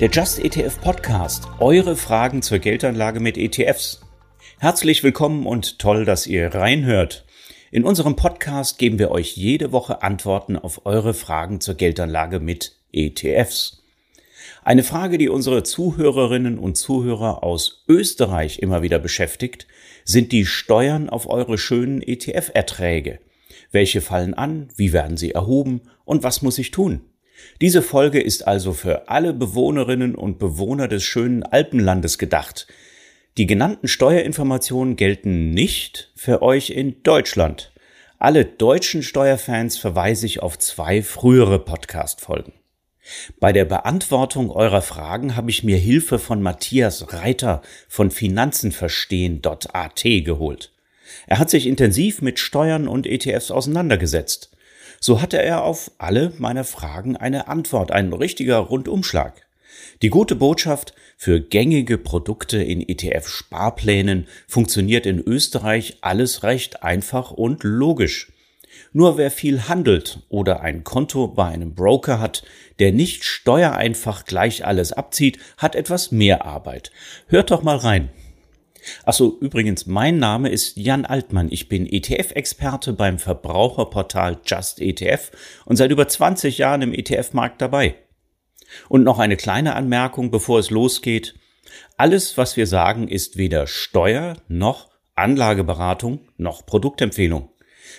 Der Just ETF Podcast. Eure Fragen zur Geldanlage mit ETFs. Herzlich willkommen und toll, dass ihr reinhört. In unserem Podcast geben wir euch jede Woche Antworten auf eure Fragen zur Geldanlage mit ETFs. Eine Frage, die unsere Zuhörerinnen und Zuhörer aus Österreich immer wieder beschäftigt, sind die Steuern auf eure schönen ETF-Erträge. Welche fallen an? Wie werden sie erhoben? Und was muss ich tun? Diese Folge ist also für alle Bewohnerinnen und Bewohner des schönen Alpenlandes gedacht. Die genannten Steuerinformationen gelten nicht für euch in Deutschland. Alle deutschen Steuerfans verweise ich auf zwei frühere Podcast-Folgen. Bei der Beantwortung eurer Fragen habe ich mir Hilfe von Matthias Reiter von Finanzenverstehen.at geholt. Er hat sich intensiv mit Steuern und ETFs auseinandergesetzt. So hatte er auf alle meine Fragen eine Antwort, ein richtiger Rundumschlag. Die gute Botschaft, für gängige Produkte in ETF-Sparplänen funktioniert in Österreich alles recht einfach und logisch. Nur wer viel handelt oder ein Konto bei einem Broker hat, der nicht steuereinfach gleich alles abzieht, hat etwas mehr Arbeit. Hört doch mal rein. Achso, übrigens, mein Name ist Jan Altmann. Ich bin ETF-Experte beim Verbraucherportal Just ETF und seit über 20 Jahren im ETF-Markt dabei. Und noch eine kleine Anmerkung, bevor es losgeht. Alles, was wir sagen, ist weder Steuer noch Anlageberatung noch Produktempfehlung.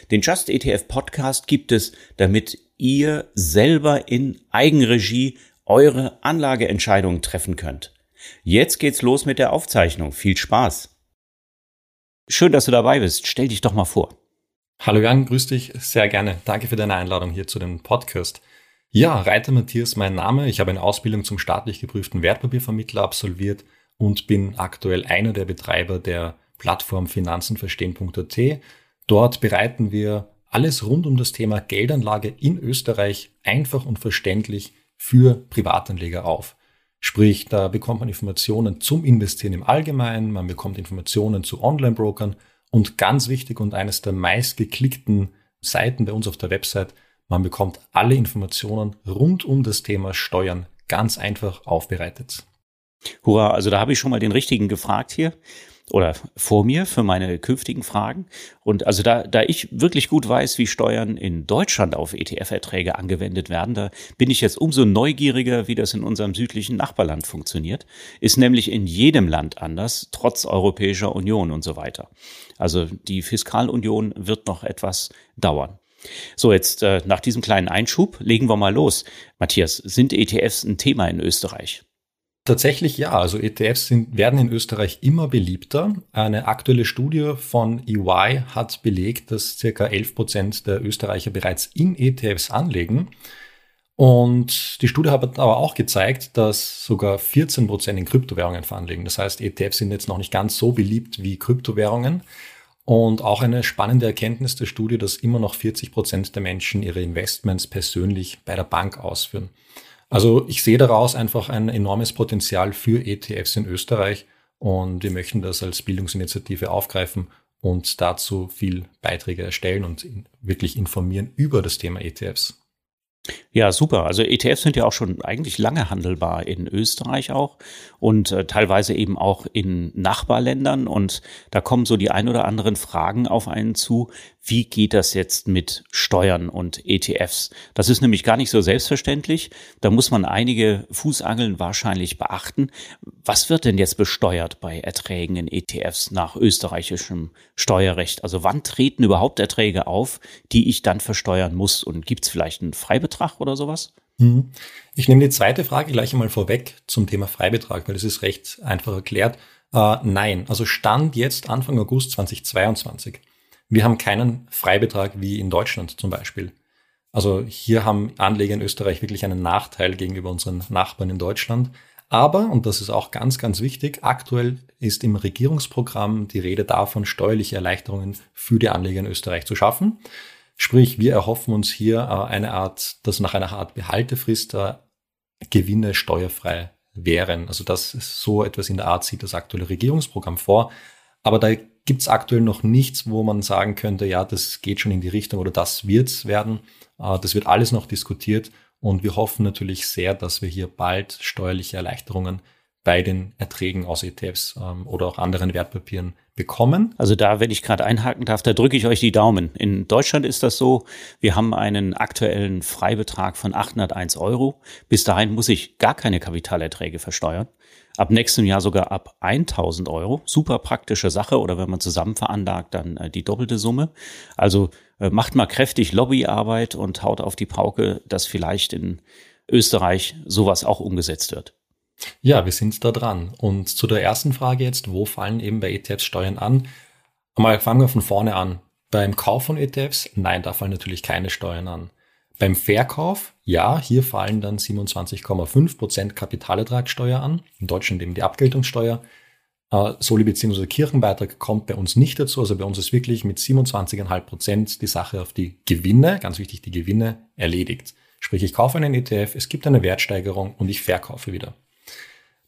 Den Just ETF Podcast gibt es, damit ihr selber in Eigenregie eure Anlageentscheidungen treffen könnt. Jetzt geht's los mit der Aufzeichnung. Viel Spaß. Schön, dass du dabei bist. Stell dich doch mal vor. Hallo Jan, grüß dich sehr gerne. Danke für deine Einladung hier zu dem Podcast. Ja, Reiter Matthias mein Name. Ich habe eine Ausbildung zum staatlich geprüften Wertpapiervermittler absolviert und bin aktuell einer der Betreiber der Plattform Finanzenverstehen.at. Dort bereiten wir alles rund um das Thema Geldanlage in Österreich einfach und verständlich für Privatanleger auf. Sprich, da bekommt man Informationen zum Investieren im Allgemeinen, man bekommt Informationen zu Online-Brokern und ganz wichtig und eines der meistgeklickten Seiten bei uns auf der Website, man bekommt alle Informationen rund um das Thema Steuern ganz einfach aufbereitet. Hurra, also da habe ich schon mal den richtigen gefragt hier oder vor mir für meine künftigen Fragen. Und also da, da ich wirklich gut weiß, wie Steuern in Deutschland auf ETF-Erträge angewendet werden, da bin ich jetzt umso neugieriger, wie das in unserem südlichen Nachbarland funktioniert. Ist nämlich in jedem Land anders, trotz Europäischer Union und so weiter. Also die Fiskalunion wird noch etwas dauern. So, jetzt äh, nach diesem kleinen Einschub legen wir mal los. Matthias, sind ETFs ein Thema in Österreich? Tatsächlich ja, also ETFs sind, werden in Österreich immer beliebter. Eine aktuelle Studie von EY hat belegt, dass circa 11 Prozent der Österreicher bereits in ETFs anlegen. Und die Studie hat aber auch gezeigt, dass sogar 14 Prozent in Kryptowährungen veranlegen. Das heißt, ETFs sind jetzt noch nicht ganz so beliebt wie Kryptowährungen. Und auch eine spannende Erkenntnis der Studie, dass immer noch 40 Prozent der Menschen ihre Investments persönlich bei der Bank ausführen. Also ich sehe daraus einfach ein enormes Potenzial für ETFs in Österreich und wir möchten das als Bildungsinitiative aufgreifen und dazu viel Beiträge erstellen und wirklich informieren über das Thema ETFs. Ja, super. Also ETFs sind ja auch schon eigentlich lange handelbar in Österreich auch und äh, teilweise eben auch in Nachbarländern. Und da kommen so die ein oder anderen Fragen auf einen zu. Wie geht das jetzt mit Steuern und ETFs? Das ist nämlich gar nicht so selbstverständlich. Da muss man einige Fußangeln wahrscheinlich beachten. Was wird denn jetzt besteuert bei Erträgen in ETFs nach österreichischem Steuerrecht? Also wann treten überhaupt Erträge auf, die ich dann versteuern muss? Und gibt es vielleicht einen Freibetrag oder sowas? Mhm. Ich nehme die zweite Frage gleich einmal vorweg zum Thema Freibetrag, weil das ist recht einfach erklärt. Äh, nein, also Stand jetzt Anfang August 2022. Wir haben keinen Freibetrag wie in Deutschland zum Beispiel. Also hier haben Anleger in Österreich wirklich einen Nachteil gegenüber unseren Nachbarn in Deutschland. Aber, und das ist auch ganz, ganz wichtig, aktuell ist im Regierungsprogramm die Rede davon, steuerliche Erleichterungen für die Anleger in Österreich zu schaffen. Sprich, wir erhoffen uns hier äh, eine Art, dass nach einer Art Behaltefrist äh, Gewinne steuerfrei wären. Also das so etwas in der Art sieht das aktuelle Regierungsprogramm vor. Aber da gibt es aktuell noch nichts, wo man sagen könnte, ja, das geht schon in die Richtung oder das wird's werden. Äh, das wird alles noch diskutiert Und wir hoffen natürlich sehr, dass wir hier bald steuerliche Erleichterungen bei den Erträgen aus ETFs ähm, oder auch anderen Wertpapieren bekommen. Also da, wenn ich gerade einhaken darf, da drücke ich euch die Daumen. In Deutschland ist das so, wir haben einen aktuellen Freibetrag von 801 Euro. Bis dahin muss ich gar keine Kapitalerträge versteuern. Ab nächstem Jahr sogar ab 1000 Euro. Super praktische Sache oder wenn man zusammen veranlagt, dann äh, die doppelte Summe. Also äh, macht mal kräftig Lobbyarbeit und haut auf die Pauke, dass vielleicht in Österreich sowas auch umgesetzt wird. Ja, wir sind da dran. Und zu der ersten Frage jetzt, wo fallen eben bei ETFs Steuern an? Mal fangen wir von vorne an. Beim Kauf von ETFs, nein, da fallen natürlich keine Steuern an. Beim Verkauf, ja, hier fallen dann 27,5% Kapitalertragssteuer an. In Deutschland eben die Abgeltungssteuer. Äh, Soli bzw. Kirchenbeitrag kommt bei uns nicht dazu. Also bei uns ist wirklich mit 27,5% die Sache auf die Gewinne, ganz wichtig, die Gewinne erledigt. Sprich, ich kaufe einen ETF, es gibt eine Wertsteigerung und ich verkaufe wieder.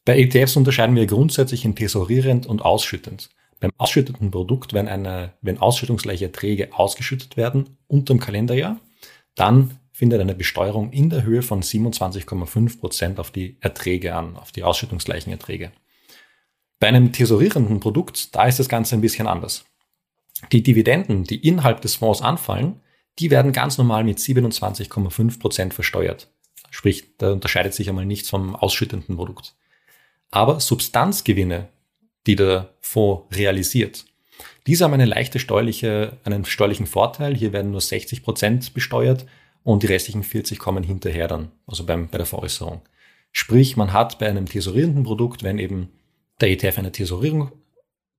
Bei ETFs unterscheiden wir grundsätzlich in tesorierend und ausschüttend. Beim ausschüttenden Produkt, wenn, eine, wenn ausschüttungsgleiche Erträge ausgeschüttet werden unterm Kalenderjahr, dann findet eine Besteuerung in der Höhe von 27,5 Prozent auf die Erträge an, auf die ausschüttungsgleichen Erträge. Bei einem tesorierenden Produkt, da ist das Ganze ein bisschen anders. Die Dividenden, die innerhalb des Fonds anfallen, die werden ganz normal mit 27,5 Prozent versteuert. Sprich, da unterscheidet sich einmal nichts vom ausschüttenden Produkt. Aber Substanzgewinne, die der Fonds realisiert, diese haben eine leichte steuerliche, einen steuerlichen Vorteil. Hier werden nur 60 Prozent besteuert und die restlichen 40 kommen hinterher dann, also beim, bei der Veräußerung. Sprich, man hat bei einem tesorierenden Produkt, wenn eben der ETF eine Tesorierung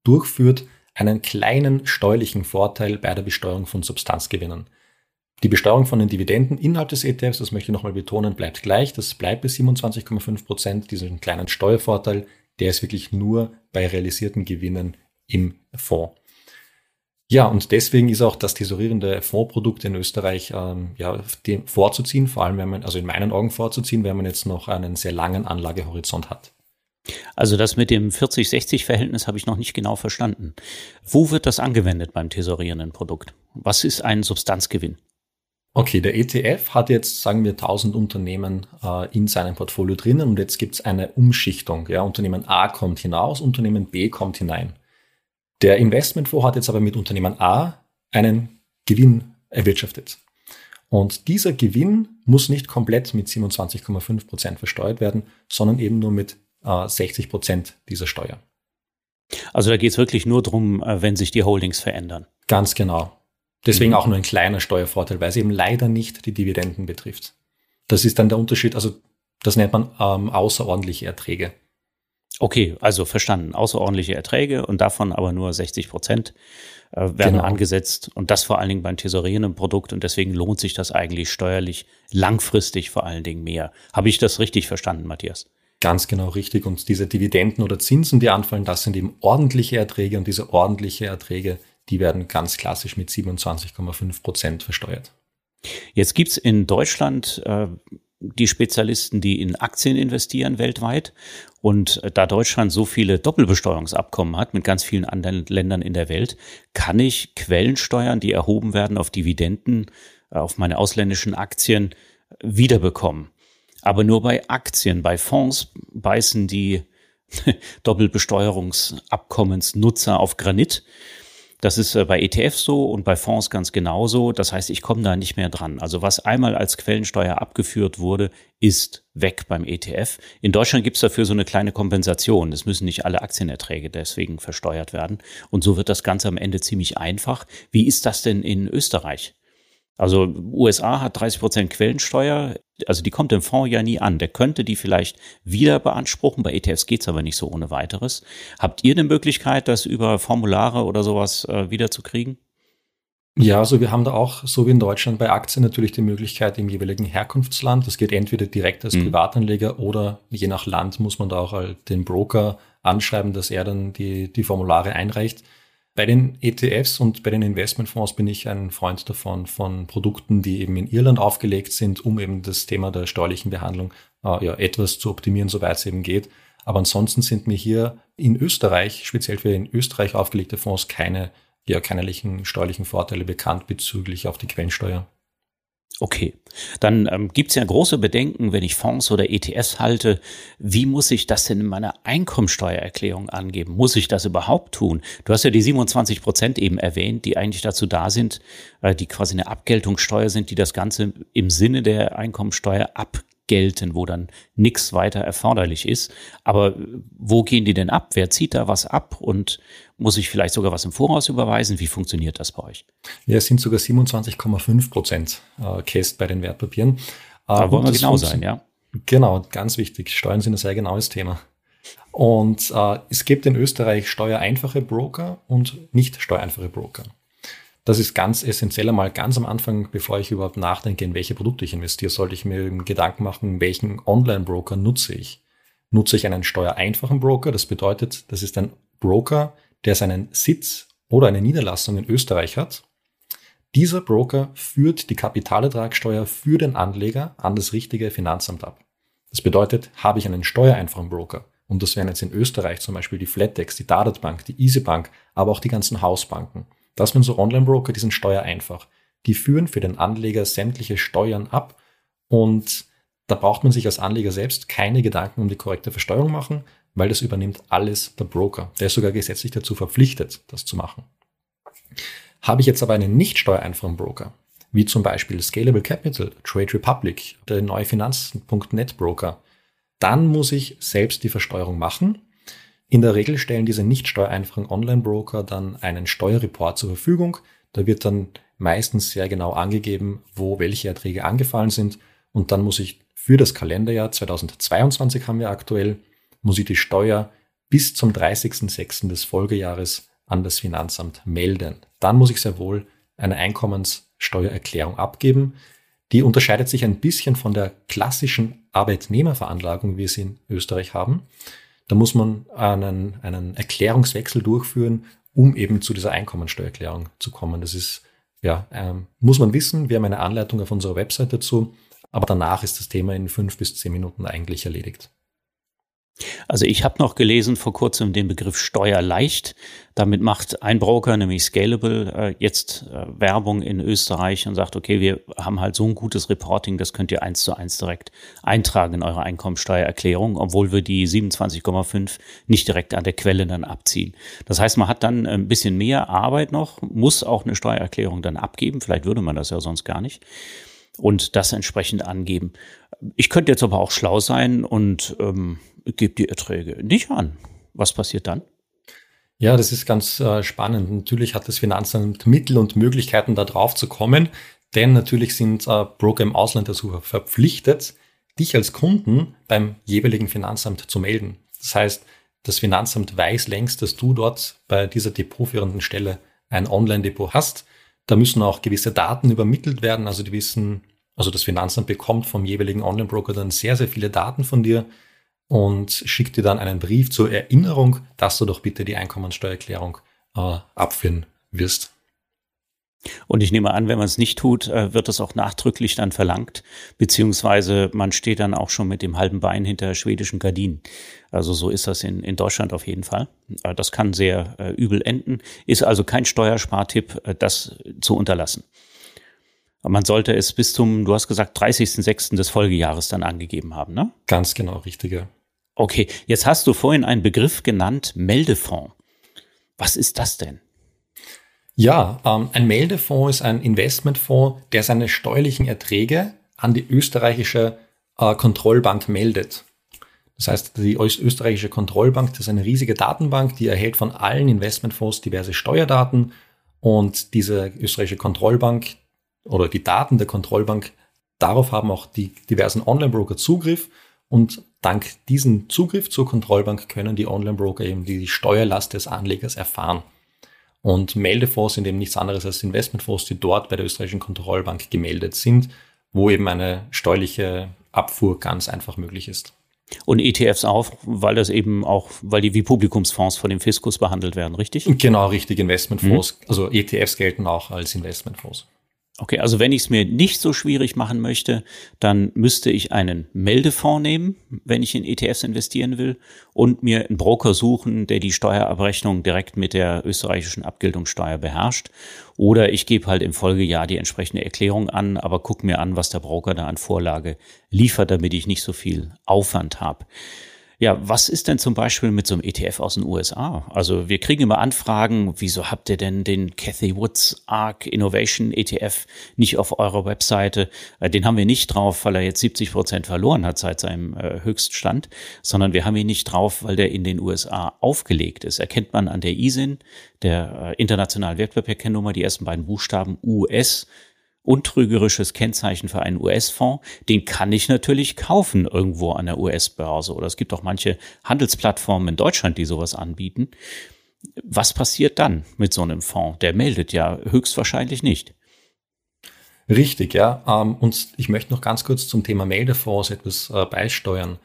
durchführt, einen kleinen steuerlichen Vorteil bei der Besteuerung von Substanzgewinnen. Die Besteuerung von den Dividenden innerhalb des ETFs, das möchte ich nochmal betonen, bleibt gleich. Das bleibt bei 27,5 Prozent. Diesen kleinen Steuervorteil, der ist wirklich nur bei realisierten Gewinnen im Fonds. Ja, und deswegen ist auch das tesorierende Fondsprodukt in Österreich ähm, ja, vorzuziehen, vor allem wenn man, also in meinen Augen vorzuziehen, wenn man jetzt noch einen sehr langen Anlagehorizont hat. Also das mit dem 40-60-Verhältnis habe ich noch nicht genau verstanden. Wo wird das angewendet beim tesorierenden Produkt? Was ist ein Substanzgewinn? Okay, der ETF hat jetzt, sagen wir, 1000 Unternehmen äh, in seinem Portfolio drinnen und jetzt gibt es eine Umschichtung. Ja, Unternehmen A kommt hinaus, Unternehmen B kommt hinein. Der Investmentfonds hat jetzt aber mit Unternehmen A einen Gewinn erwirtschaftet. Und dieser Gewinn muss nicht komplett mit 27,5 Prozent versteuert werden, sondern eben nur mit äh, 60 Prozent dieser Steuer. Also da geht es wirklich nur darum, äh, wenn sich die Holdings verändern. Ganz genau. Deswegen mhm. auch nur ein kleiner Steuervorteil, weil es eben leider nicht die Dividenden betrifft. Das ist dann der Unterschied, also das nennt man ähm, außerordentliche Erträge. Okay, also verstanden. Außerordentliche Erträge und davon aber nur 60 Prozent äh, werden genau. angesetzt und das vor allen Dingen beim tesorierenden Produkt und deswegen lohnt sich das eigentlich steuerlich langfristig vor allen Dingen mehr. Habe ich das richtig verstanden, Matthias? Ganz genau richtig. Und diese Dividenden oder Zinsen, die anfallen, das sind eben ordentliche Erträge und diese ordentliche Erträge, die werden ganz klassisch mit 27,5 Prozent versteuert. Jetzt gibt's in Deutschland äh, die Spezialisten, die in Aktien investieren weltweit. Und äh, da Deutschland so viele Doppelbesteuerungsabkommen hat mit ganz vielen anderen Ländern in der Welt, kann ich Quellensteuern, die erhoben werden auf Dividenden, äh, auf meine ausländischen Aktien, wiederbekommen. Aber nur bei Aktien, bei Fonds beißen die Doppelbesteuerungsabkommensnutzer auf Granit. Das ist äh, bei ETFs so und bei Fonds ganz genauso. Das heißt, ich komme da nicht mehr dran. Also was einmal als Quellensteuer abgeführt wurde, ist weg beim ETF. In Deutschland gibt es dafür so eine kleine Kompensation. Es müssen nicht alle Aktienerträge deswegen versteuert werden. Und so wird das Ganze am Ende ziemlich einfach. Wie ist das denn in Österreich? Also USA hat 30 Prozent Quellensteuer, also die kommt im Fonds ja nie an. Der könnte die vielleicht wieder beanspruchen, bei ETFs geht's aber nicht so ohne weiteres. Habt ihr eine Möglichkeit, das über Formulare oder sowas äh, wiederzukriegen? Ja, also wir haben da auch, so wie in Deutschland bei Aktien, natürlich die Möglichkeit im jeweiligen Herkunftsland. Das geht entweder direkt als mhm. Privatanleger oder je nach Land muss man da auch halt den Broker anschreiben, dass er dann die, die Formulare einreicht. Bei den ETFs und bei den Investmentfonds bin ich ein Freund davon, von Produkten, die eben in Irland aufgelegt sind, um eben das Thema der steuerlichen Behandlung äh, ja, etwas zu optimieren, soweit es eben geht. Aber ansonsten sind mir hier in Österreich, speziell für in Österreich aufgelegte Fonds, keine, ja, keinerlichen steuerlichen Vorteile bekannt bezüglich auf die Quellensteuer. Okay, dann ähm, gibt es ja große Bedenken, wenn ich Fonds oder ETS halte. Wie muss ich das denn in meiner Einkommensteuererklärung angeben? Muss ich das überhaupt tun? Du hast ja die 27 Prozent eben erwähnt, die eigentlich dazu da sind, äh, die quasi eine Abgeltungssteuer sind, die das Ganze im Sinne der Einkommensteuer abgelten, wo dann nichts weiter erforderlich ist. Aber wo gehen die denn ab? Wer zieht da was ab? Und muss ich vielleicht sogar was im Voraus überweisen? Wie funktioniert das bei euch? Ja, es sind sogar 27,5 Prozent äh, Käst bei den Wertpapieren. Da äh, wollen wir genau sein, ja? Genau, ganz wichtig. Steuern sind ein sehr genaues Thema. Und äh, es gibt in Österreich steuereinfache Broker und nicht steuereinfache Broker. Das ist ganz essentiell einmal ganz am Anfang, bevor ich überhaupt nachdenke, in welche Produkte ich investiere, sollte ich mir Gedanken machen, welchen Online-Broker nutze ich. Nutze ich einen steuereinfachen Broker? Das bedeutet, das ist ein Broker, der seinen Sitz oder eine Niederlassung in Österreich hat. Dieser Broker führt die Kapitalertragssteuer für den Anleger an das richtige Finanzamt ab. Das bedeutet, habe ich einen steuereinfachen Broker, und das wären jetzt in Österreich zum Beispiel die Flattex, die Dadat Bank, die EasyBank, aber auch die ganzen Hausbanken. Das sind so Online-Broker, die sind steuereinfach. Die führen für den Anleger sämtliche Steuern ab und da braucht man sich als Anleger selbst keine Gedanken um die korrekte Versteuerung machen, weil das übernimmt alles der Broker. Der ist sogar gesetzlich dazu verpflichtet, das zu machen. Habe ich jetzt aber einen nicht steuereinfachen Broker, wie zum Beispiel Scalable Capital, Trade Republic, der neue Finanzen.net Broker, dann muss ich selbst die Versteuerung machen. In der Regel stellen diese nicht steuereinfachen Online-Broker dann einen Steuerreport zur Verfügung. Da wird dann meistens sehr genau angegeben, wo welche Erträge angefallen sind. Und dann muss ich für das Kalenderjahr 2022 haben wir aktuell muss ich die Steuer bis zum 30.06. des Folgejahres an das Finanzamt melden. Dann muss ich sehr wohl eine Einkommenssteuererklärung abgeben. Die unterscheidet sich ein bisschen von der klassischen Arbeitnehmerveranlagung, wie wir sie in Österreich haben. Da muss man einen, einen Erklärungswechsel durchführen, um eben zu dieser Einkommensteuererklärung zu kommen. Das ist, ja, ähm, muss man wissen. Wir haben eine Anleitung auf unserer Website dazu. Aber danach ist das Thema in fünf bis zehn Minuten eigentlich erledigt. Also ich habe noch gelesen vor kurzem den Begriff Steuerleicht. Damit macht ein Broker, nämlich Scalable, äh, jetzt äh, Werbung in Österreich und sagt, okay, wir haben halt so ein gutes Reporting, das könnt ihr eins zu eins direkt eintragen in eure Einkommensteuererklärung, obwohl wir die 27,5 nicht direkt an der Quelle dann abziehen. Das heißt, man hat dann ein bisschen mehr Arbeit noch, muss auch eine Steuererklärung dann abgeben. Vielleicht würde man das ja sonst gar nicht und das entsprechend angeben. Ich könnte jetzt aber auch schlau sein und ähm, gebe die Erträge nicht an. Was passiert dann? Ja, das ist ganz äh, spannend. Natürlich hat das Finanzamt Mittel und Möglichkeiten, da drauf zu kommen, denn natürlich sind äh, Broker im Ausland dazu verpflichtet, dich als Kunden beim jeweiligen Finanzamt zu melden. Das heißt, das Finanzamt weiß längst, dass du dort bei dieser depotführenden Stelle ein Online-Depot hast. Da müssen auch gewisse Daten übermittelt werden. Also die wissen, also das Finanzamt bekommt vom jeweiligen Online-Broker dann sehr, sehr viele Daten von dir und schickt dir dann einen Brief zur Erinnerung, dass du doch bitte die Einkommensteuererklärung äh, abführen wirst. Und ich nehme an, wenn man es nicht tut, äh, wird es auch nachdrücklich dann verlangt, beziehungsweise man steht dann auch schon mit dem halben Bein hinter schwedischen Gardinen. Also so ist das in, in Deutschland auf jeden Fall. Äh, das kann sehr äh, übel enden, ist also kein Steuerspartipp, das zu unterlassen. Man sollte es bis zum, du hast gesagt, 30.06. des Folgejahres dann angegeben haben, ne? Ganz genau, richtige. Okay, jetzt hast du vorhin einen Begriff genannt, Meldefonds. Was ist das denn? Ja, ähm, ein Meldefonds ist ein Investmentfonds, der seine steuerlichen Erträge an die österreichische äh, Kontrollbank meldet. Das heißt, die österreichische Kontrollbank, das ist eine riesige Datenbank, die erhält von allen Investmentfonds diverse Steuerdaten und diese österreichische Kontrollbank, oder die Daten der Kontrollbank, darauf haben auch die diversen Online-Broker Zugriff und dank diesem Zugriff zur Kontrollbank können die Online-Broker eben die Steuerlast des Anlegers erfahren. Und Meldefonds sind eben nichts anderes als Investmentfonds, die dort bei der österreichischen Kontrollbank gemeldet sind, wo eben eine steuerliche Abfuhr ganz einfach möglich ist. Und ETFs auch, weil das eben auch, weil die wie Publikumsfonds von dem Fiskus behandelt werden, richtig? Genau, richtig, Investmentfonds. Mhm. Also ETFs gelten auch als Investmentfonds. Okay, also wenn ich es mir nicht so schwierig machen möchte, dann müsste ich einen Meldefonds nehmen, wenn ich in ETFs investieren will, und mir einen Broker suchen, der die Steuerabrechnung direkt mit der österreichischen Abgeltungssteuer beherrscht. Oder ich gebe halt im Folgejahr die entsprechende Erklärung an, aber guck mir an, was der Broker da an Vorlage liefert, damit ich nicht so viel Aufwand habe. Ja, was ist denn zum Beispiel mit so einem ETF aus den USA? Also wir kriegen immer Anfragen, wieso habt ihr denn den Cathy Woods ARC Innovation ETF nicht auf eurer Webseite? Äh, den haben wir nicht drauf, weil er jetzt 70 Prozent verloren hat seit seinem äh, Höchststand, sondern wir haben ihn nicht drauf, weil der in den USA aufgelegt ist. Erkennt man an der ISIN, der äh, internationalen Wertpapierkennnummer, die ersten beiden Buchstaben US untrügerisches Kennzeichen für einen US-Fonds, den kann ich natürlich kaufen irgendwo an der US-Börse. Oder es gibt auch manche Handelsplattformen in Deutschland, die sowas anbieten. Was passiert dann mit so einem Fonds? Der meldet ja höchstwahrscheinlich nicht. Richtig, ja. Ähm, und ich möchte noch ganz kurz zum Thema Meldefonds etwas äh, beisteuern.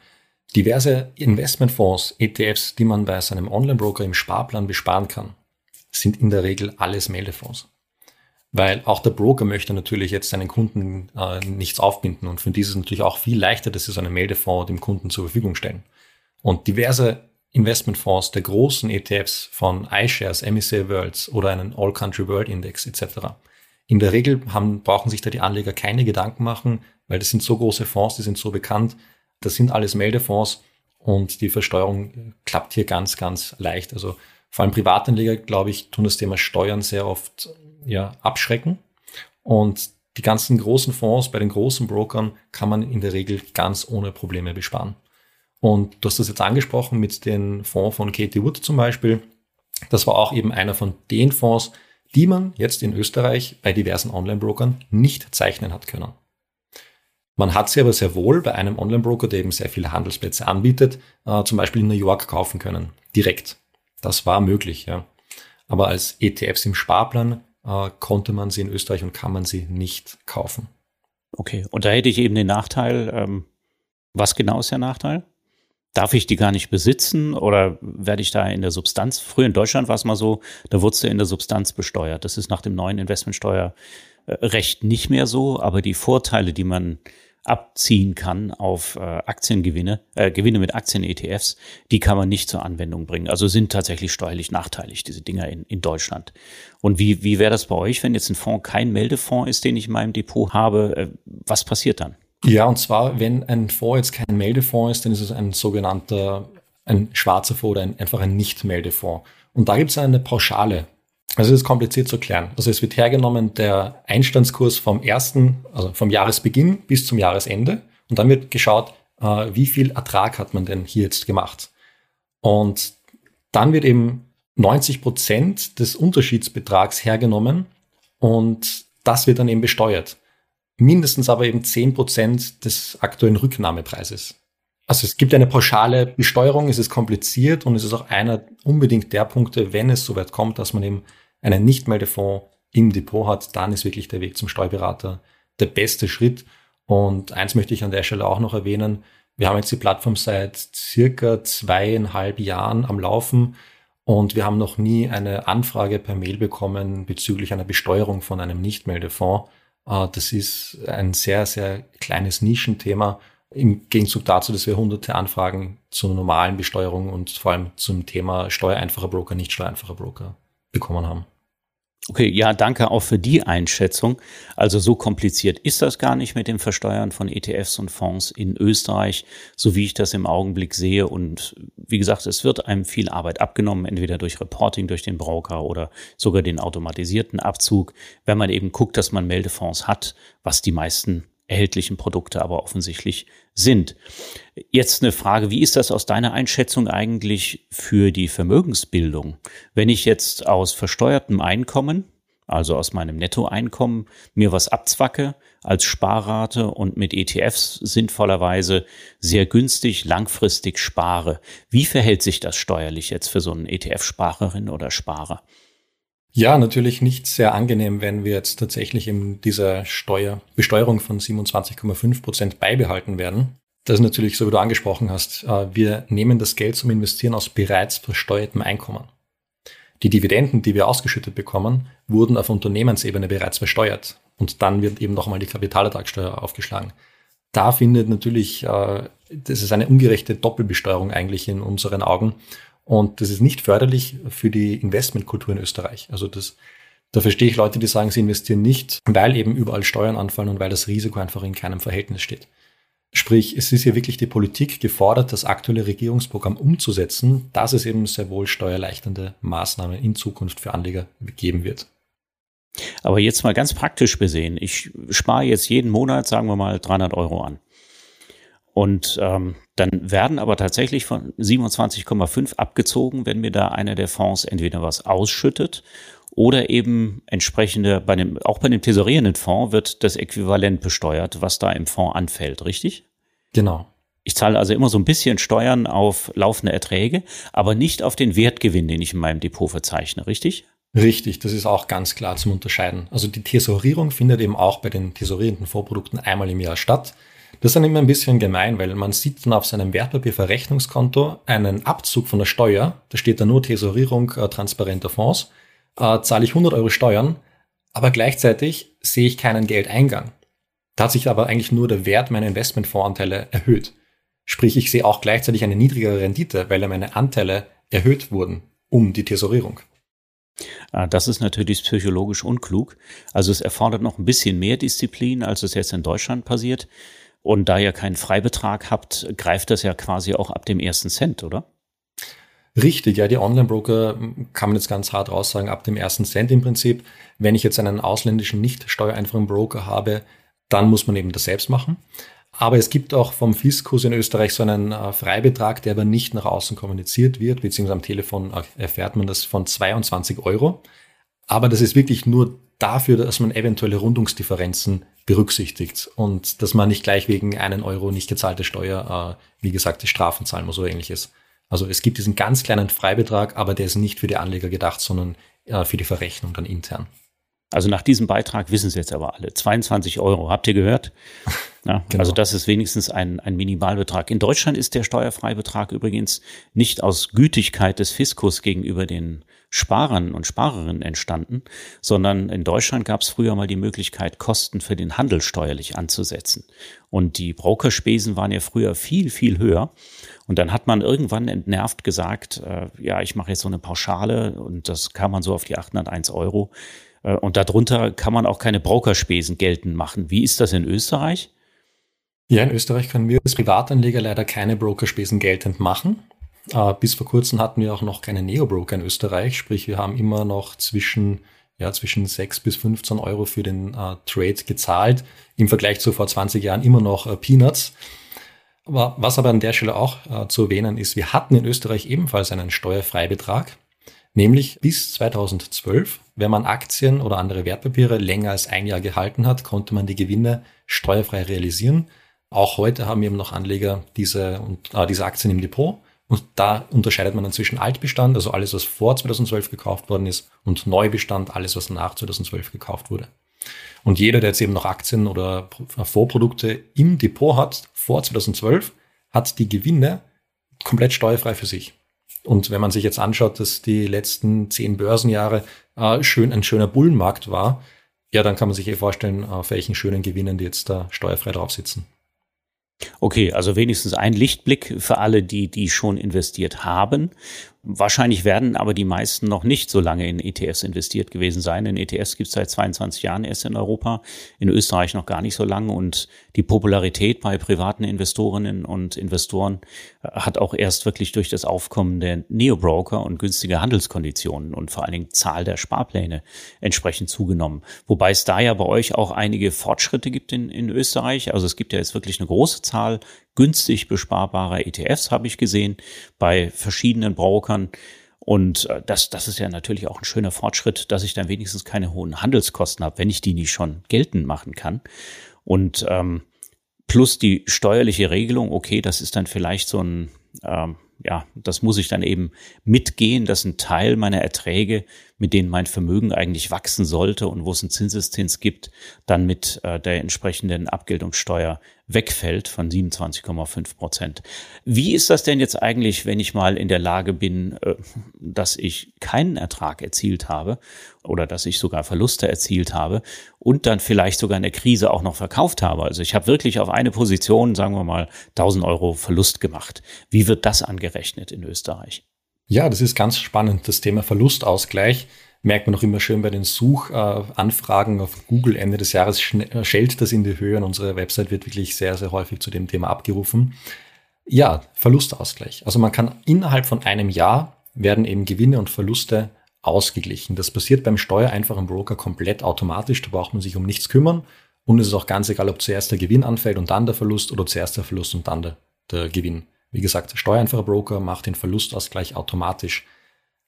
Diverse Investmentfonds, ETFs, die man bei seinem Online-Broker im Sparplan besparen kann, sind in der Regel alles Meldefonds. Weil auch der Broker möchte natürlich jetzt seinen Kunden äh, nichts aufbinden und für dieses natürlich auch viel leichter, dass sie so einen Meldefonds dem Kunden zur Verfügung stellen. Und diverse Investmentfonds der großen ETFs von iShares, MSCI Worlds oder einen All Country World Index etc. In der Regel haben, brauchen sich da die Anleger keine Gedanken machen, weil das sind so große Fonds, die sind so bekannt. Das sind alles Meldefonds und die Versteuerung klappt hier ganz, ganz leicht. Also vor allem Privatanleger, glaube ich, tun das Thema Steuern sehr oft ja, abschrecken. Und die ganzen großen Fonds bei den großen Brokern kann man in der Regel ganz ohne Probleme besparen. Und du hast das jetzt angesprochen mit dem Fonds von Katie Wood zum Beispiel. Das war auch eben einer von den Fonds, die man jetzt in Österreich bei diversen Online-Brokern nicht zeichnen hat können. Man hat sie aber sehr wohl bei einem Online-Broker, der eben sehr viele Handelsplätze anbietet, äh, zum Beispiel in New York kaufen können. Direkt. Das war möglich, ja. Aber als ETFs im Sparplan äh, konnte man sie in Österreich und kann man sie nicht kaufen. Okay, und da hätte ich eben den Nachteil, ähm, was genau ist der Nachteil? Darf ich die gar nicht besitzen oder werde ich da in der Substanz? Früher in Deutschland war es mal so, da wurdest du in der Substanz besteuert. Das ist nach dem neuen Investmentsteuerrecht nicht mehr so, aber die Vorteile, die man abziehen kann auf äh, Aktiengewinne, äh, Gewinne mit Aktien-ETFs, die kann man nicht zur Anwendung bringen. Also sind tatsächlich steuerlich nachteilig, diese Dinger in, in Deutschland. Und wie, wie wäre das bei euch, wenn jetzt ein Fonds kein Meldefonds ist, den ich in meinem Depot habe? Äh, was passiert dann? Ja, und zwar, wenn ein Fonds jetzt kein Meldefonds ist, dann ist es ein sogenannter, ein schwarzer Fonds oder ein, einfach ein Nicht-Meldefonds. Und da gibt es eine Pauschale also es ist kompliziert zu klären. Also es wird hergenommen der Einstandskurs vom ersten, also vom Jahresbeginn bis zum Jahresende und dann wird geschaut, äh, wie viel Ertrag hat man denn hier jetzt gemacht. Und dann wird eben 90 Prozent des Unterschiedsbetrags hergenommen und das wird dann eben besteuert. Mindestens aber eben 10 Prozent des aktuellen Rücknahmepreises. Also es gibt eine pauschale Besteuerung, es ist kompliziert und es ist auch einer unbedingt der Punkte, wenn es soweit kommt, dass man eben einen Nichtmeldefonds im Depot hat, dann ist wirklich der Weg zum Steuerberater der beste Schritt. Und eins möchte ich an der Stelle auch noch erwähnen. Wir haben jetzt die Plattform seit circa zweieinhalb Jahren am Laufen und wir haben noch nie eine Anfrage per Mail bekommen bezüglich einer Besteuerung von einem Nichtmeldefonds. Äh, das ist ein sehr, sehr kleines Nischenthema im Gegenzug dazu, dass wir hunderte Anfragen zur normalen Besteuerung und vor allem zum Thema steuereinfacher Broker, nicht steuereinfacher Broker bekommen haben. Okay, ja, danke auch für die Einschätzung. Also so kompliziert ist das gar nicht mit dem Versteuern von ETFs und Fonds in Österreich, so wie ich das im Augenblick sehe. Und wie gesagt, es wird einem viel Arbeit abgenommen, entweder durch Reporting durch den Broker oder sogar den automatisierten Abzug, wenn man eben guckt, dass man Meldefonds hat, was die meisten erhältlichen Produkte aber offensichtlich sind. Jetzt eine Frage, wie ist das aus deiner Einschätzung eigentlich für die Vermögensbildung? Wenn ich jetzt aus versteuertem Einkommen, also aus meinem Nettoeinkommen, mir was abzwacke als Sparrate und mit ETFs sinnvollerweise sehr günstig langfristig spare, wie verhält sich das steuerlich jetzt für so einen ETF-Sparerin oder Sparer? Ja, natürlich nicht sehr angenehm, wenn wir jetzt tatsächlich in dieser Steuer, Besteuerung von 27,5 Prozent beibehalten werden. Das ist natürlich, so wie du angesprochen hast, äh, wir nehmen das Geld zum Investieren aus bereits versteuertem Einkommen. Die Dividenden, die wir ausgeschüttet bekommen, wurden auf Unternehmensebene bereits versteuert. Und dann wird eben nochmal die Kapitalertragssteuer aufgeschlagen. Da findet natürlich, äh, das ist eine ungerechte Doppelbesteuerung eigentlich in unseren Augen. Und das ist nicht förderlich für die Investmentkultur in Österreich. Also das, da verstehe ich Leute, die sagen, sie investieren nicht, weil eben überall Steuern anfallen und weil das Risiko einfach in keinem Verhältnis steht. Sprich, es ist hier wirklich die Politik gefordert, das aktuelle Regierungsprogramm umzusetzen, dass es eben sehr wohl steuerleichtende Maßnahmen in Zukunft für Anleger geben wird. Aber jetzt mal ganz praktisch besehen. Ich spare jetzt jeden Monat, sagen wir mal, 300 Euro an. Und ähm, dann werden aber tatsächlich von 27,5 abgezogen, wenn mir da einer der Fonds entweder was ausschüttet oder eben entsprechende, bei dem, auch bei dem tesorierenden Fonds wird das Äquivalent besteuert, was da im Fonds anfällt, richtig? Genau. Ich zahle also immer so ein bisschen Steuern auf laufende Erträge, aber nicht auf den Wertgewinn, den ich in meinem Depot verzeichne, richtig? Richtig, das ist auch ganz klar zum Unterscheiden. Also die Tesorierung findet eben auch bei den tesorierenden Vorprodukten einmal im Jahr statt. Das ist dann immer ein bisschen gemein, weil man sieht dann auf seinem Wertpapierverrechnungskonto einen Abzug von der Steuer. Da steht da nur Tesorierung äh, transparenter Fonds. Äh, zahle ich 100 Euro Steuern, aber gleichzeitig sehe ich keinen Geldeingang. Da hat sich aber eigentlich nur der Wert meiner Investmentfondsanteile erhöht. Sprich, ich sehe auch gleichzeitig eine niedrigere Rendite, weil meine Anteile erhöht wurden um die Tesorierung. Ah, das ist natürlich psychologisch unklug. Also es erfordert noch ein bisschen mehr Disziplin, als es jetzt in Deutschland passiert. Und da ihr keinen Freibetrag habt, greift das ja quasi auch ab dem ersten Cent, oder? Richtig, ja, die Online-Broker kann man jetzt ganz hart aussagen, ab dem ersten Cent im Prinzip. Wenn ich jetzt einen ausländischen, nicht steuereinfachen Broker habe, dann muss man eben das selbst machen. Aber es gibt auch vom Fiskus in Österreich so einen äh, Freibetrag, der aber nicht nach außen kommuniziert wird, beziehungsweise am Telefon äh, erfährt man das von 22 Euro. Aber das ist wirklich nur dafür, dass man eventuelle Rundungsdifferenzen berücksichtigt und dass man nicht gleich wegen einen Euro nicht gezahlte Steuer, äh, wie gesagt, Strafen zahlen muss oder ähnliches. Also es gibt diesen ganz kleinen Freibetrag, aber der ist nicht für die Anleger gedacht, sondern äh, für die Verrechnung dann intern. Also nach diesem Beitrag wissen es jetzt aber alle. 22 Euro, habt ihr gehört? Ja, genau. Also das ist wenigstens ein, ein Minimalbetrag. In Deutschland ist der Steuerfreibetrag übrigens nicht aus Gütigkeit des Fiskus gegenüber den Sparern und Sparerinnen entstanden, sondern in Deutschland gab es früher mal die Möglichkeit, Kosten für den Handel steuerlich anzusetzen. Und die Brokerspesen waren ja früher viel, viel höher. Und dann hat man irgendwann entnervt gesagt, äh, ja, ich mache jetzt so eine Pauschale und das kam man so auf die 801 Euro. Äh, und darunter kann man auch keine Brokerspesen geltend machen. Wie ist das in Österreich? Ja, in Österreich können wir als Privatanleger leider keine Brokerspesen geltend machen. Äh, bis vor kurzem hatten wir auch noch keine Neo-Broker in Österreich, sprich wir haben immer noch zwischen, ja, zwischen 6 bis 15 Euro für den äh, Trade gezahlt. Im Vergleich zu vor 20 Jahren immer noch äh, Peanuts. Aber was aber an der Stelle auch äh, zu erwähnen ist, wir hatten in Österreich ebenfalls einen Steuerfreibetrag, nämlich bis 2012, wenn man Aktien oder andere Wertpapiere länger als ein Jahr gehalten hat, konnte man die Gewinne steuerfrei realisieren. Auch heute haben eben noch Anleger diese, äh, diese Aktien im Depot und da unterscheidet man dann zwischen Altbestand, also alles, was vor 2012 gekauft worden ist, und Neubestand, alles, was nach 2012 gekauft wurde. Und jeder, der jetzt eben noch Aktien oder Vorprodukte im Depot hat, vor 2012, hat die Gewinne komplett steuerfrei für sich. Und wenn man sich jetzt anschaut, dass die letzten zehn Börsenjahre äh, schön ein schöner Bullenmarkt war, ja, dann kann man sich eh vorstellen, auf welchen schönen Gewinnen die jetzt da steuerfrei drauf sitzen. Okay, also wenigstens ein Lichtblick für alle, die, die schon investiert haben. Wahrscheinlich werden aber die meisten noch nicht so lange in ETFs investiert gewesen sein. In ETFs gibt es seit 22 Jahren erst in Europa, in Österreich noch gar nicht so lange. Und die Popularität bei privaten Investorinnen und Investoren äh, hat auch erst wirklich durch das Aufkommen der Neobroker und günstige Handelskonditionen und vor allen Dingen Zahl der Sparpläne entsprechend zugenommen. Wobei es da ja bei euch auch einige Fortschritte gibt in, in Österreich. Also es gibt ja jetzt wirklich eine große Zahl günstig besparbarer ETFs, habe ich gesehen, bei verschiedenen Brokern. Und äh, das, das ist ja natürlich auch ein schöner Fortschritt, dass ich dann wenigstens keine hohen Handelskosten habe, wenn ich die nicht schon geltend machen kann. Und ähm, plus die steuerliche Regelung, okay, das ist dann vielleicht so ein, ähm, ja, das muss ich dann eben mitgehen, dass ein Teil meiner Erträge mit denen mein Vermögen eigentlich wachsen sollte und wo es einen Zinseszins gibt, dann mit äh, der entsprechenden Abgeltungssteuer wegfällt von 27,5 Prozent. Wie ist das denn jetzt eigentlich, wenn ich mal in der Lage bin, äh, dass ich keinen Ertrag erzielt habe oder dass ich sogar Verluste erzielt habe und dann vielleicht sogar in der Krise auch noch verkauft habe? Also ich habe wirklich auf eine Position, sagen wir mal, 1000 Euro Verlust gemacht. Wie wird das angerechnet in Österreich? Ja, das ist ganz spannend, das Thema Verlustausgleich merkt man auch immer schön bei den Suchanfragen auf Google Ende des Jahres äh, schellt das in die Höhe und unsere Website wird wirklich sehr, sehr häufig zu dem Thema abgerufen. Ja, Verlustausgleich. Also man kann innerhalb von einem Jahr werden eben Gewinne und Verluste ausgeglichen. Das passiert beim steuereinfachen Broker komplett automatisch. Da braucht man sich um nichts kümmern. Und es ist auch ganz egal, ob zuerst der Gewinn anfällt und dann der Verlust oder zuerst der Verlust und dann der, der Gewinn. Wie gesagt, steuereinfacher Broker macht den Verlustausgleich automatisch.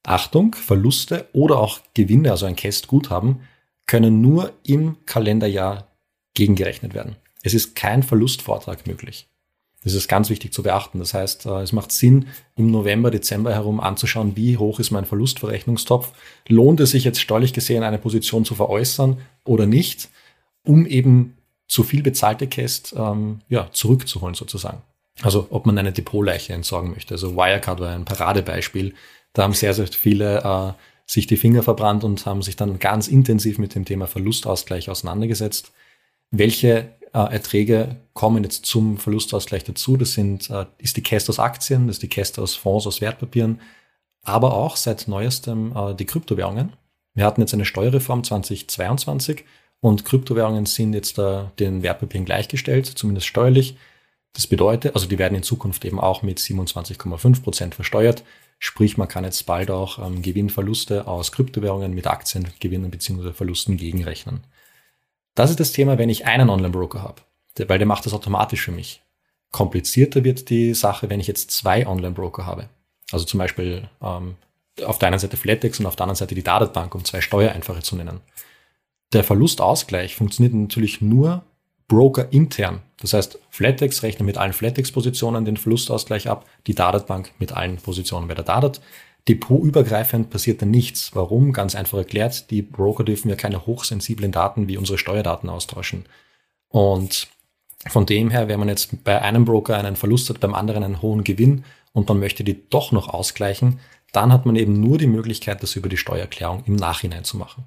Achtung, Verluste oder auch Gewinne, also ein Kästguthaben, können nur im Kalenderjahr gegengerechnet werden. Es ist kein Verlustvortrag möglich. Das ist ganz wichtig zu beachten. Das heißt, äh, es macht Sinn, im November, Dezember herum anzuschauen, wie hoch ist mein Verlustverrechnungstopf. Lohnt es sich jetzt steuerlich gesehen, eine Position zu veräußern oder nicht, um eben zu viel bezahlte Käst ähm, ja, zurückzuholen sozusagen. Also ob man eine Depotleiche entsorgen möchte. Also Wirecard war ein Paradebeispiel. Da haben sehr, sehr viele äh, sich die Finger verbrannt und haben sich dann ganz intensiv mit dem Thema Verlustausgleich auseinandergesetzt. Welche äh, Erträge kommen jetzt zum Verlustausgleich dazu? Das sind, äh, ist die Käste aus Aktien, das ist die Käste aus Fonds, aus Wertpapieren, aber auch seit neuestem äh, die Kryptowährungen. Wir hatten jetzt eine Steuerreform 2022 und Kryptowährungen sind jetzt äh, den Wertpapieren gleichgestellt, zumindest steuerlich. Das bedeutet, also die werden in Zukunft eben auch mit 27,5 Prozent versteuert. Sprich, man kann jetzt bald auch ähm, Gewinnverluste aus Kryptowährungen mit Aktiengewinnen bzw. Verlusten gegenrechnen. Das ist das Thema, wenn ich einen Online-Broker habe, weil der macht das automatisch für mich. Komplizierter wird die Sache, wenn ich jetzt zwei Online-Broker habe. Also zum Beispiel ähm, auf der einen Seite Flatex und auf der anderen Seite die Datenbank, um zwei Steuereinfache zu nennen. Der Verlustausgleich funktioniert natürlich nur Broker intern. Das heißt, Flatex rechnet mit allen Flatex-Positionen den Verlustausgleich ab, die Dadatbank mit allen Positionen bei der Dadat. Depotübergreifend passiert da nichts. Warum? Ganz einfach erklärt, die Broker dürfen ja keine hochsensiblen Daten wie unsere Steuerdaten austauschen. Und von dem her, wenn man jetzt bei einem Broker einen Verlust hat, beim anderen einen hohen Gewinn und man möchte die doch noch ausgleichen, dann hat man eben nur die Möglichkeit, das über die Steuererklärung im Nachhinein zu machen.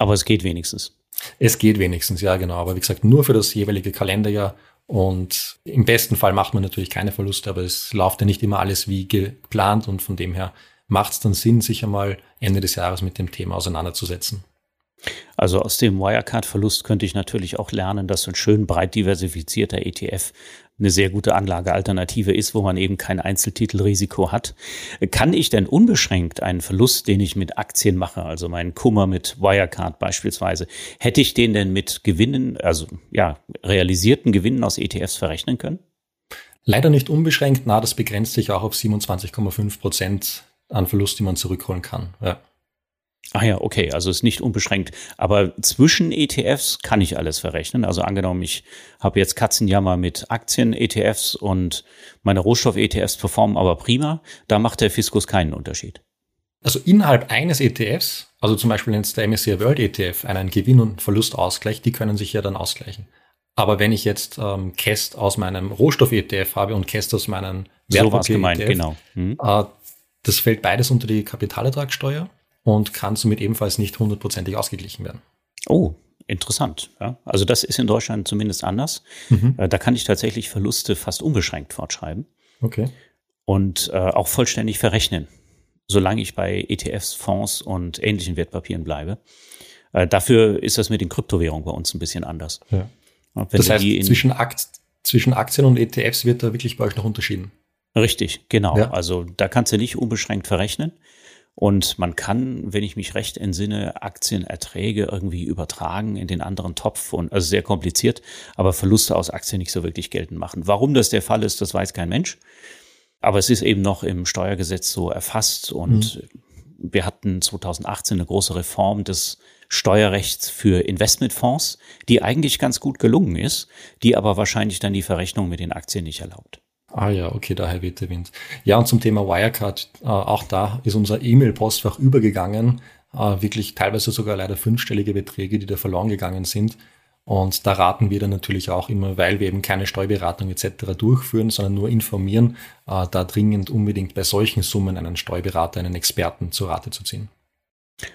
Aber es geht wenigstens. Es geht wenigstens, ja genau. Aber wie gesagt, nur für das jeweilige Kalenderjahr. Und im besten Fall macht man natürlich keine Verluste, aber es läuft ja nicht immer alles wie geplant und von dem her macht es dann Sinn, sich einmal Ende des Jahres mit dem Thema auseinanderzusetzen. Also aus dem Wirecard-Verlust könnte ich natürlich auch lernen, dass so ein schön breit diversifizierter ETF eine sehr gute Anlagealternative ist, wo man eben kein Einzeltitelrisiko hat. Kann ich denn unbeschränkt einen Verlust, den ich mit Aktien mache, also meinen Kummer mit Wirecard beispielsweise, hätte ich den denn mit Gewinnen, also ja, realisierten Gewinnen aus ETFs verrechnen können? Leider nicht unbeschränkt, na, das begrenzt sich auch auf 27,5 Prozent an Verlust, die man zurückholen kann. Ja. Ah ja, okay, also ist nicht unbeschränkt. Aber zwischen ETFs kann ich alles verrechnen. Also angenommen, ich habe jetzt Katzenjammer mit Aktien-ETFs und meine Rohstoff-ETFs performen aber prima. Da macht der Fiskus keinen Unterschied. Also innerhalb eines ETFs, also zum Beispiel jetzt der MSCI World ETF, einen Gewinn- und Verlustausgleich, die können sich ja dann ausgleichen. Aber wenn ich jetzt ähm, Cast aus meinem Rohstoff-ETF habe und Cast aus meinem Wertpapier-ETF, so genau. Hm. Äh, das fällt beides unter die Kapitalertragssteuer und kann somit ebenfalls nicht hundertprozentig ausgeglichen werden. Oh, interessant. Ja, also das ist in Deutschland zumindest anders. Mhm. Äh, da kann ich tatsächlich Verluste fast unbeschränkt fortschreiben. Okay. Und äh, auch vollständig verrechnen, solange ich bei ETFs, Fonds und ähnlichen Wertpapieren bleibe. Äh, dafür ist das mit den Kryptowährungen bei uns ein bisschen anders. Ja. das heißt, zwischen, Akt, zwischen Aktien und ETFs wird da wirklich bei euch noch unterschieden. Richtig, genau. Ja. Also da kannst du nicht unbeschränkt verrechnen. Und man kann, wenn ich mich recht entsinne, Aktienerträge irgendwie übertragen in den anderen Topf und also sehr kompliziert, aber Verluste aus Aktien nicht so wirklich geltend machen. Warum das der Fall ist, das weiß kein Mensch. Aber es ist eben noch im Steuergesetz so erfasst und mhm. wir hatten 2018 eine große Reform des Steuerrechts für Investmentfonds, die eigentlich ganz gut gelungen ist, die aber wahrscheinlich dann die Verrechnung mit den Aktien nicht erlaubt. Ah ja, okay, daher weht der Wind. Ja, und zum Thema Wirecard, äh, auch da ist unser E-Mail-Postfach übergegangen äh, wirklich teilweise sogar leider fünfstellige Beträge, die da verloren gegangen sind. Und da raten wir dann natürlich auch immer, weil wir eben keine Steuerberatung etc. durchführen, sondern nur informieren, äh, da dringend unbedingt bei solchen Summen einen Steuerberater, einen Experten zu Rate zu ziehen.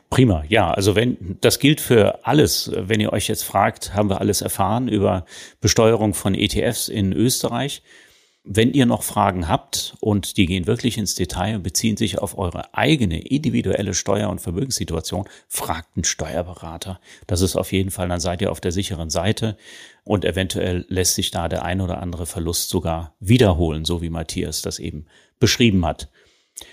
Prima, ja, also wenn das gilt für alles, wenn ihr euch jetzt fragt, haben wir alles erfahren über Besteuerung von ETFs in Österreich? Wenn ihr noch Fragen habt und die gehen wirklich ins Detail und beziehen sich auf eure eigene individuelle Steuer- und Vermögenssituation, fragt einen Steuerberater. Das ist auf jeden Fall, dann seid ihr auf der sicheren Seite und eventuell lässt sich da der ein oder andere Verlust sogar wiederholen, so wie Matthias das eben beschrieben hat.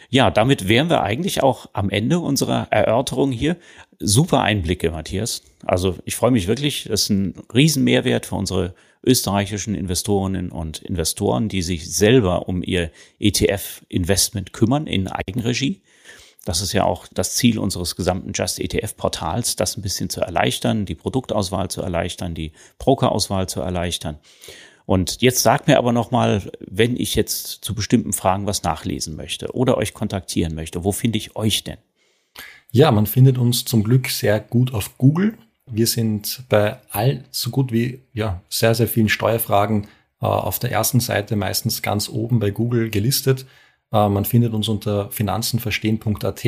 Ja, damit wären wir eigentlich auch am Ende unserer Erörterung hier. Super Einblicke, Matthias. Also ich freue mich wirklich. Das ist ein Riesenmehrwert für unsere österreichischen Investorinnen und Investoren, die sich selber um ihr ETF-Investment kümmern in Eigenregie. Das ist ja auch das Ziel unseres gesamten Just ETF-Portals, das ein bisschen zu erleichtern, die Produktauswahl zu erleichtern, die Brokerauswahl zu erleichtern. Und jetzt sagt mir aber nochmal, wenn ich jetzt zu bestimmten Fragen was nachlesen möchte oder euch kontaktieren möchte, wo finde ich euch denn? Ja, man findet uns zum Glück sehr gut auf Google. Wir sind bei all so gut wie ja, sehr, sehr vielen Steuerfragen äh, auf der ersten Seite meistens ganz oben bei Google gelistet. Äh, man findet uns unter finanzenverstehen.at,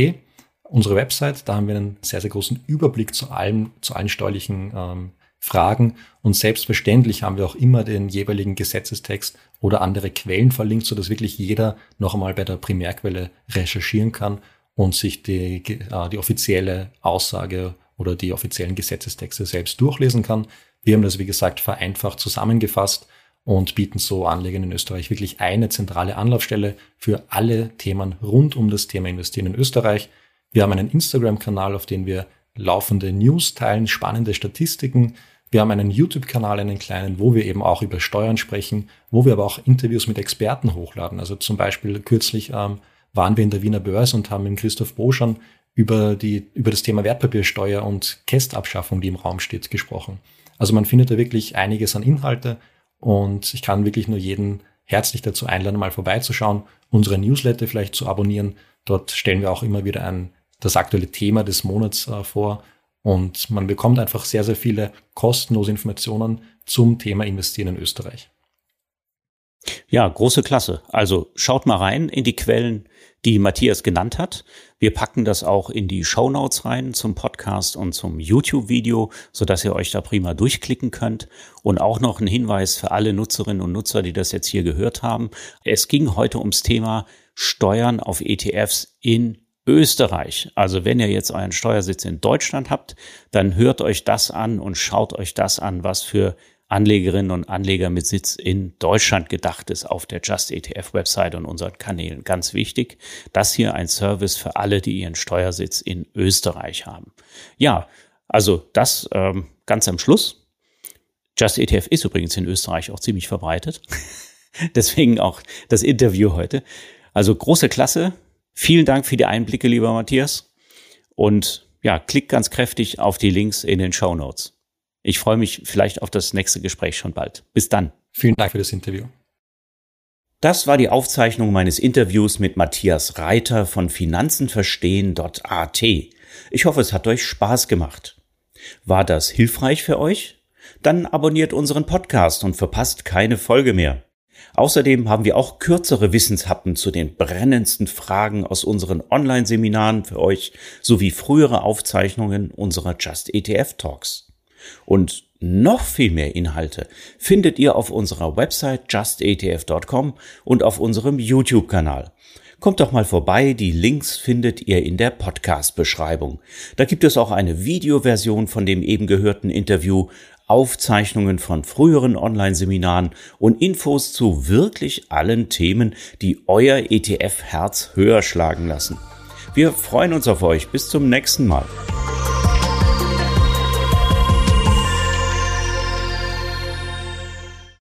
unsere Website. Da haben wir einen sehr, sehr großen Überblick zu allem, zu allen steuerlichen ähm, Fragen. Und selbstverständlich haben wir auch immer den jeweiligen Gesetzestext oder andere Quellen verlinkt, sodass wirklich jeder noch einmal bei der Primärquelle recherchieren kann und sich die, äh, die offizielle Aussage oder die offiziellen Gesetzestexte selbst durchlesen kann. Wir haben das, wie gesagt, vereinfacht zusammengefasst und bieten so Anlegern in Österreich wirklich eine zentrale Anlaufstelle für alle Themen rund um das Thema Investieren in Österreich. Wir haben einen Instagram-Kanal, auf dem wir laufende News teilen, spannende Statistiken. Wir haben einen YouTube-Kanal, einen kleinen, wo wir eben auch über Steuern sprechen, wo wir aber auch Interviews mit Experten hochladen. Also zum Beispiel kürzlich ähm, waren wir in der Wiener Börse und haben mit Christoph Boschan über, die, über das Thema Wertpapiersteuer und Kästabschaffung, die im Raum steht, gesprochen. Also man findet da wirklich einiges an Inhalte und ich kann wirklich nur jeden herzlich dazu einladen, mal vorbeizuschauen, unsere Newsletter vielleicht zu abonnieren. Dort stellen wir auch immer wieder ein, das aktuelle Thema des Monats äh, vor und man bekommt einfach sehr, sehr viele kostenlose Informationen zum Thema Investieren in Österreich. Ja, große Klasse. Also schaut mal rein in die Quellen, die Matthias genannt hat. Wir packen das auch in die Show Notes rein zum Podcast und zum YouTube-Video, so dass ihr euch da prima durchklicken könnt. Und auch noch ein Hinweis für alle Nutzerinnen und Nutzer, die das jetzt hier gehört haben. Es ging heute ums Thema Steuern auf ETFs in Österreich. Also wenn ihr jetzt euren Steuersitz in Deutschland habt, dann hört euch das an und schaut euch das an, was für Anlegerinnen und Anleger mit Sitz in Deutschland gedacht ist auf der Just ETF Website und unseren Kanälen. Ganz wichtig, das hier ein Service für alle, die ihren Steuersitz in Österreich haben. Ja, also das ähm, ganz am Schluss. Just ETF ist übrigens in Österreich auch ziemlich verbreitet. Deswegen auch das Interview heute. Also große Klasse. Vielen Dank für die Einblicke, lieber Matthias. Und ja, klickt ganz kräftig auf die Links in den Show Notes. Ich freue mich vielleicht auf das nächste Gespräch schon bald. Bis dann. Vielen Dank für das Interview. Das war die Aufzeichnung meines Interviews mit Matthias Reiter von Finanzenverstehen.at. Ich hoffe, es hat euch Spaß gemacht. War das hilfreich für euch? Dann abonniert unseren Podcast und verpasst keine Folge mehr. Außerdem haben wir auch kürzere Wissenshappen zu den brennendsten Fragen aus unseren Online-Seminaren für euch sowie frühere Aufzeichnungen unserer Just ETF Talks. Und noch viel mehr Inhalte findet ihr auf unserer Website justetf.com und auf unserem YouTube-Kanal. Kommt doch mal vorbei, die Links findet ihr in der Podcast-Beschreibung. Da gibt es auch eine Videoversion von dem eben gehörten Interview, Aufzeichnungen von früheren Online-Seminaren und Infos zu wirklich allen Themen, die euer ETF-Herz höher schlagen lassen. Wir freuen uns auf euch. Bis zum nächsten Mal.